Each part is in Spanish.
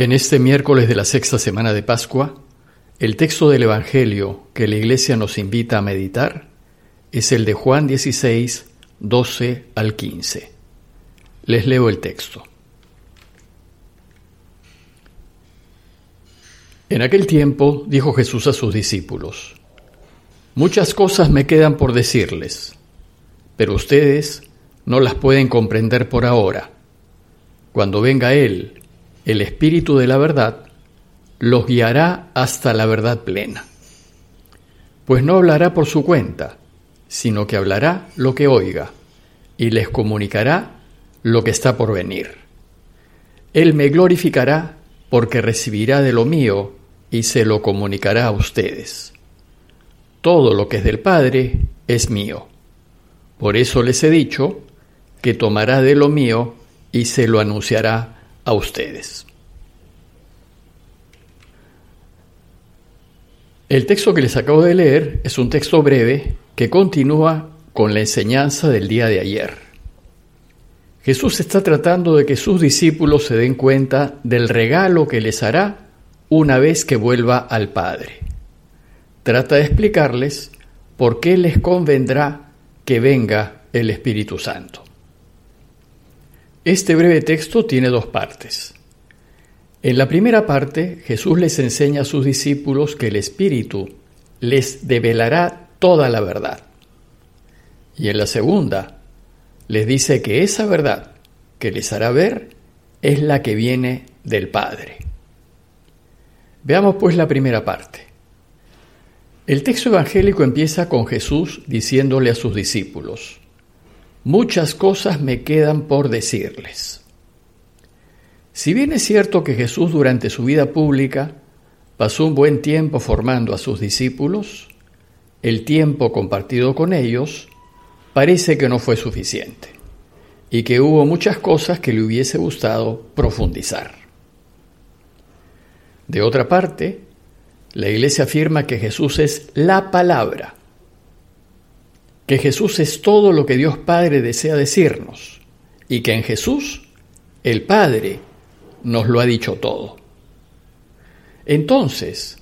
En este miércoles de la sexta semana de Pascua, el texto del Evangelio que la Iglesia nos invita a meditar es el de Juan 16, 12 al 15. Les leo el texto. En aquel tiempo dijo Jesús a sus discípulos, Muchas cosas me quedan por decirles, pero ustedes no las pueden comprender por ahora. Cuando venga Él, el Espíritu de la verdad, los guiará hasta la verdad plena. Pues no hablará por su cuenta, sino que hablará lo que oiga, y les comunicará lo que está por venir. Él me glorificará porque recibirá de lo mío y se lo comunicará a ustedes. Todo lo que es del Padre es mío. Por eso les he dicho que tomará de lo mío y se lo anunciará a ustedes. El texto que les acabo de leer es un texto breve que continúa con la enseñanza del día de ayer. Jesús está tratando de que sus discípulos se den cuenta del regalo que les hará una vez que vuelva al Padre. Trata de explicarles por qué les convendrá que venga el Espíritu Santo. Este breve texto tiene dos partes. En la primera parte, Jesús les enseña a sus discípulos que el Espíritu les develará toda la verdad. Y en la segunda, les dice que esa verdad que les hará ver es la que viene del Padre. Veamos pues la primera parte. El texto evangélico empieza con Jesús diciéndole a sus discípulos, muchas cosas me quedan por decirles. Si bien es cierto que Jesús durante su vida pública pasó un buen tiempo formando a sus discípulos, el tiempo compartido con ellos parece que no fue suficiente y que hubo muchas cosas que le hubiese gustado profundizar. De otra parte, la Iglesia afirma que Jesús es la palabra que Jesús es todo lo que Dios Padre desea decirnos y que en Jesús el Padre nos lo ha dicho todo. Entonces,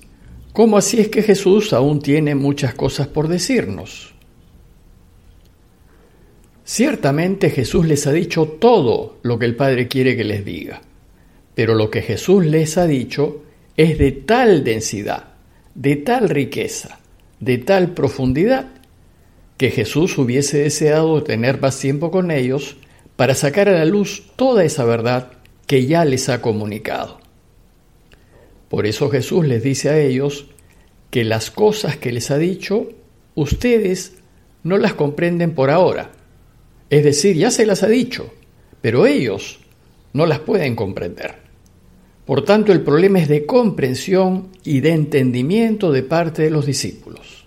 ¿cómo así es que Jesús aún tiene muchas cosas por decirnos? Ciertamente Jesús les ha dicho todo lo que el Padre quiere que les diga, pero lo que Jesús les ha dicho es de tal densidad, de tal riqueza, de tal profundidad, que Jesús hubiese deseado tener más tiempo con ellos para sacar a la luz toda esa verdad que ya les ha comunicado. Por eso Jesús les dice a ellos que las cosas que les ha dicho, ustedes no las comprenden por ahora. Es decir, ya se las ha dicho, pero ellos no las pueden comprender. Por tanto, el problema es de comprensión y de entendimiento de parte de los discípulos.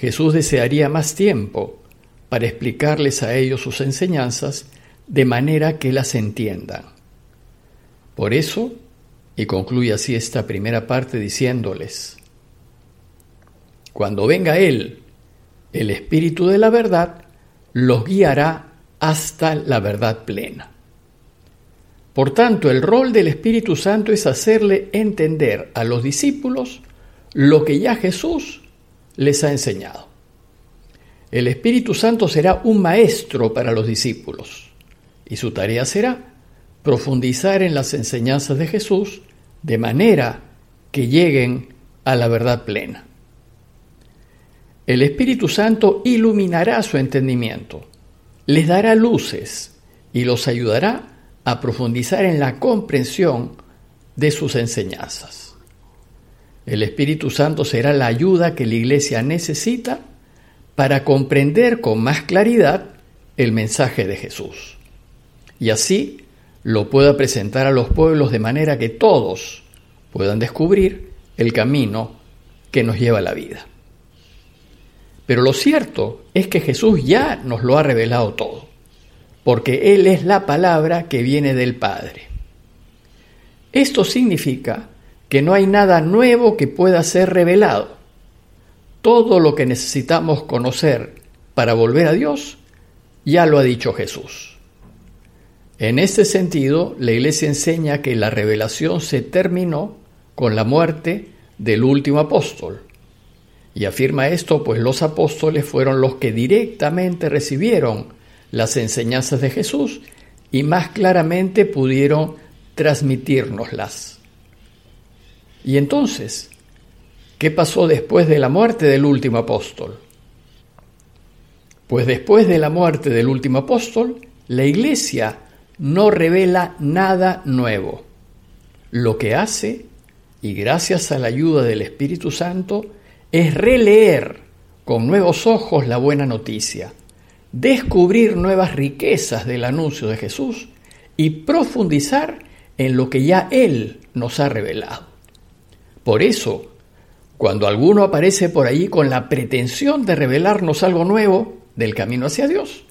Jesús desearía más tiempo para explicarles a ellos sus enseñanzas de manera que las entiendan. Por eso, y concluye así esta primera parte diciéndoles, cuando venga Él, el Espíritu de la verdad, los guiará hasta la verdad plena. Por tanto, el rol del Espíritu Santo es hacerle entender a los discípulos lo que ya Jesús les ha enseñado. El Espíritu Santo será un maestro para los discípulos y su tarea será profundizar en las enseñanzas de Jesús de manera que lleguen a la verdad plena. El Espíritu Santo iluminará su entendimiento, les dará luces y los ayudará a profundizar en la comprensión de sus enseñanzas. El Espíritu Santo será la ayuda que la Iglesia necesita para comprender con más claridad el mensaje de Jesús. Y así lo pueda presentar a los pueblos de manera que todos puedan descubrir el camino que nos lleva a la vida. Pero lo cierto es que Jesús ya nos lo ha revelado todo, porque Él es la palabra que viene del Padre. Esto significa que no hay nada nuevo que pueda ser revelado. Todo lo que necesitamos conocer para volver a Dios ya lo ha dicho Jesús. En este sentido, la Iglesia enseña que la revelación se terminó con la muerte del último apóstol. Y afirma esto pues los apóstoles fueron los que directamente recibieron las enseñanzas de Jesús y más claramente pudieron transmitírnoslas. Y entonces, ¿qué pasó después de la muerte del último apóstol? Pues después de la muerte del último apóstol, la iglesia no revela nada nuevo. Lo que hace, y gracias a la ayuda del Espíritu Santo, es releer con nuevos ojos la buena noticia, descubrir nuevas riquezas del anuncio de Jesús y profundizar en lo que ya Él nos ha revelado. Por eso, cuando alguno aparece por ahí con la pretensión de revelarnos algo nuevo, del camino hacia Dios,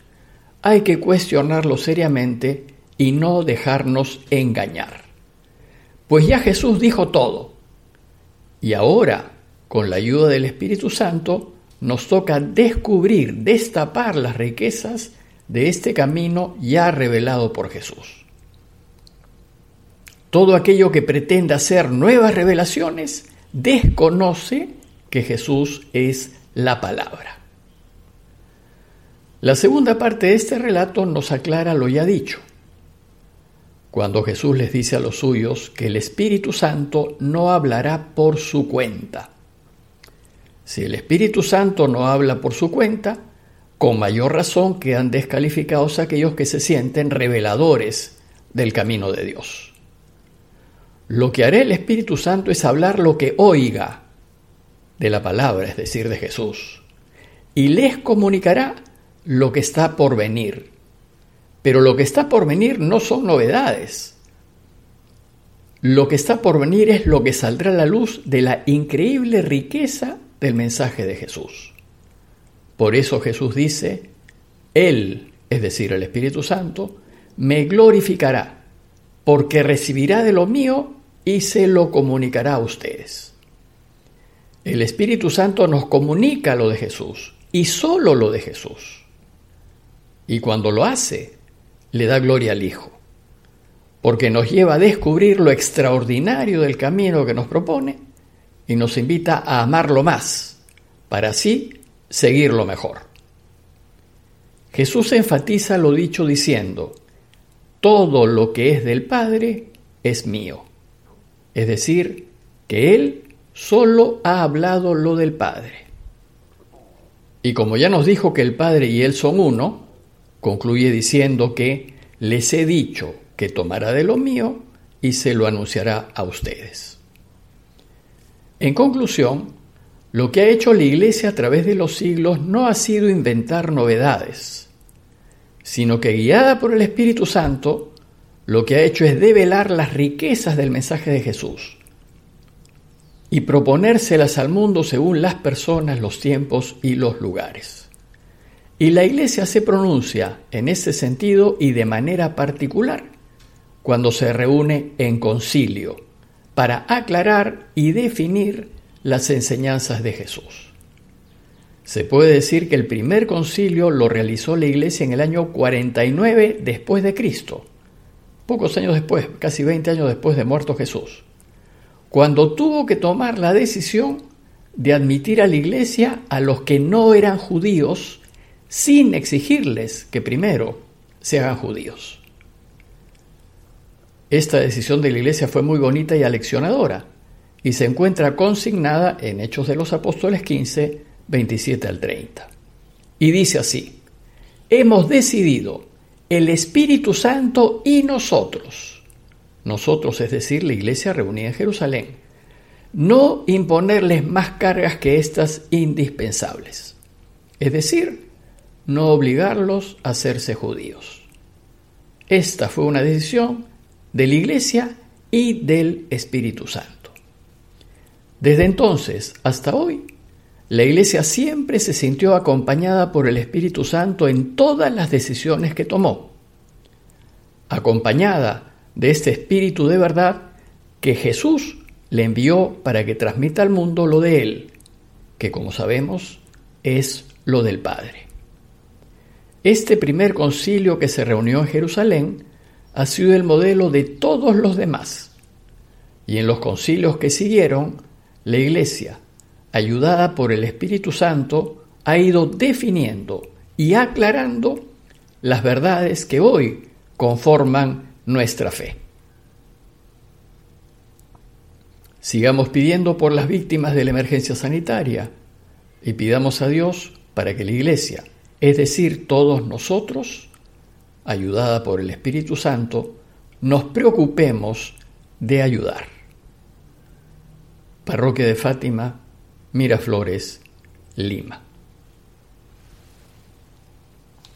hay que cuestionarlo seriamente y no dejarnos engañar. Pues ya Jesús dijo todo. Y ahora, con la ayuda del Espíritu Santo, nos toca descubrir, destapar las riquezas de este camino ya revelado por Jesús. Todo aquello que pretenda hacer nuevas revelaciones desconoce que Jesús es la palabra. La segunda parte de este relato nos aclara lo ya dicho. Cuando Jesús les dice a los suyos que el Espíritu Santo no hablará por su cuenta. Si el Espíritu Santo no habla por su cuenta, con mayor razón quedan descalificados aquellos que se sienten reveladores del camino de Dios. Lo que hará el Espíritu Santo es hablar lo que oiga de la palabra, es decir, de Jesús, y les comunicará lo que está por venir. Pero lo que está por venir no son novedades. Lo que está por venir es lo que saldrá a la luz de la increíble riqueza del mensaje de Jesús. Por eso Jesús dice, Él, es decir, el Espíritu Santo, me glorificará, porque recibirá de lo mío y se lo comunicará a ustedes. El Espíritu Santo nos comunica lo de Jesús y solo lo de Jesús. Y cuando lo hace, le da gloria al Hijo, porque nos lleva a descubrir lo extraordinario del camino que nos propone y nos invita a amarlo más, para así seguirlo mejor. Jesús enfatiza lo dicho diciendo, todo lo que es del Padre es mío. Es decir, que Él solo ha hablado lo del Padre. Y como ya nos dijo que el Padre y Él son uno, Concluye diciendo que les he dicho que tomará de lo mío y se lo anunciará a ustedes. En conclusión, lo que ha hecho la Iglesia a través de los siglos no ha sido inventar novedades, sino que guiada por el Espíritu Santo, lo que ha hecho es develar las riquezas del mensaje de Jesús y proponérselas al mundo según las personas, los tiempos y los lugares. Y la Iglesia se pronuncia en ese sentido y de manera particular cuando se reúne en concilio para aclarar y definir las enseñanzas de Jesús. Se puede decir que el primer concilio lo realizó la Iglesia en el año 49 después de Cristo, pocos años después, casi 20 años después de muerto Jesús, cuando tuvo que tomar la decisión de admitir a la Iglesia a los que no eran judíos sin exigirles que primero se hagan judíos. Esta decisión de la Iglesia fue muy bonita y aleccionadora y se encuentra consignada en Hechos de los Apóstoles 15, 27 al 30. Y dice así, hemos decidido el Espíritu Santo y nosotros, nosotros es decir, la Iglesia reunida en Jerusalén, no imponerles más cargas que estas indispensables. Es decir, no obligarlos a hacerse judíos. Esta fue una decisión de la Iglesia y del Espíritu Santo. Desde entonces hasta hoy, la Iglesia siempre se sintió acompañada por el Espíritu Santo en todas las decisiones que tomó, acompañada de este Espíritu de verdad que Jesús le envió para que transmita al mundo lo de Él, que como sabemos es lo del Padre. Este primer concilio que se reunió en Jerusalén ha sido el modelo de todos los demás. Y en los concilios que siguieron, la Iglesia, ayudada por el Espíritu Santo, ha ido definiendo y aclarando las verdades que hoy conforman nuestra fe. Sigamos pidiendo por las víctimas de la emergencia sanitaria y pidamos a Dios para que la Iglesia, es decir, todos nosotros, ayudada por el Espíritu Santo, nos preocupemos de ayudar. Parroquia de Fátima, Miraflores, Lima.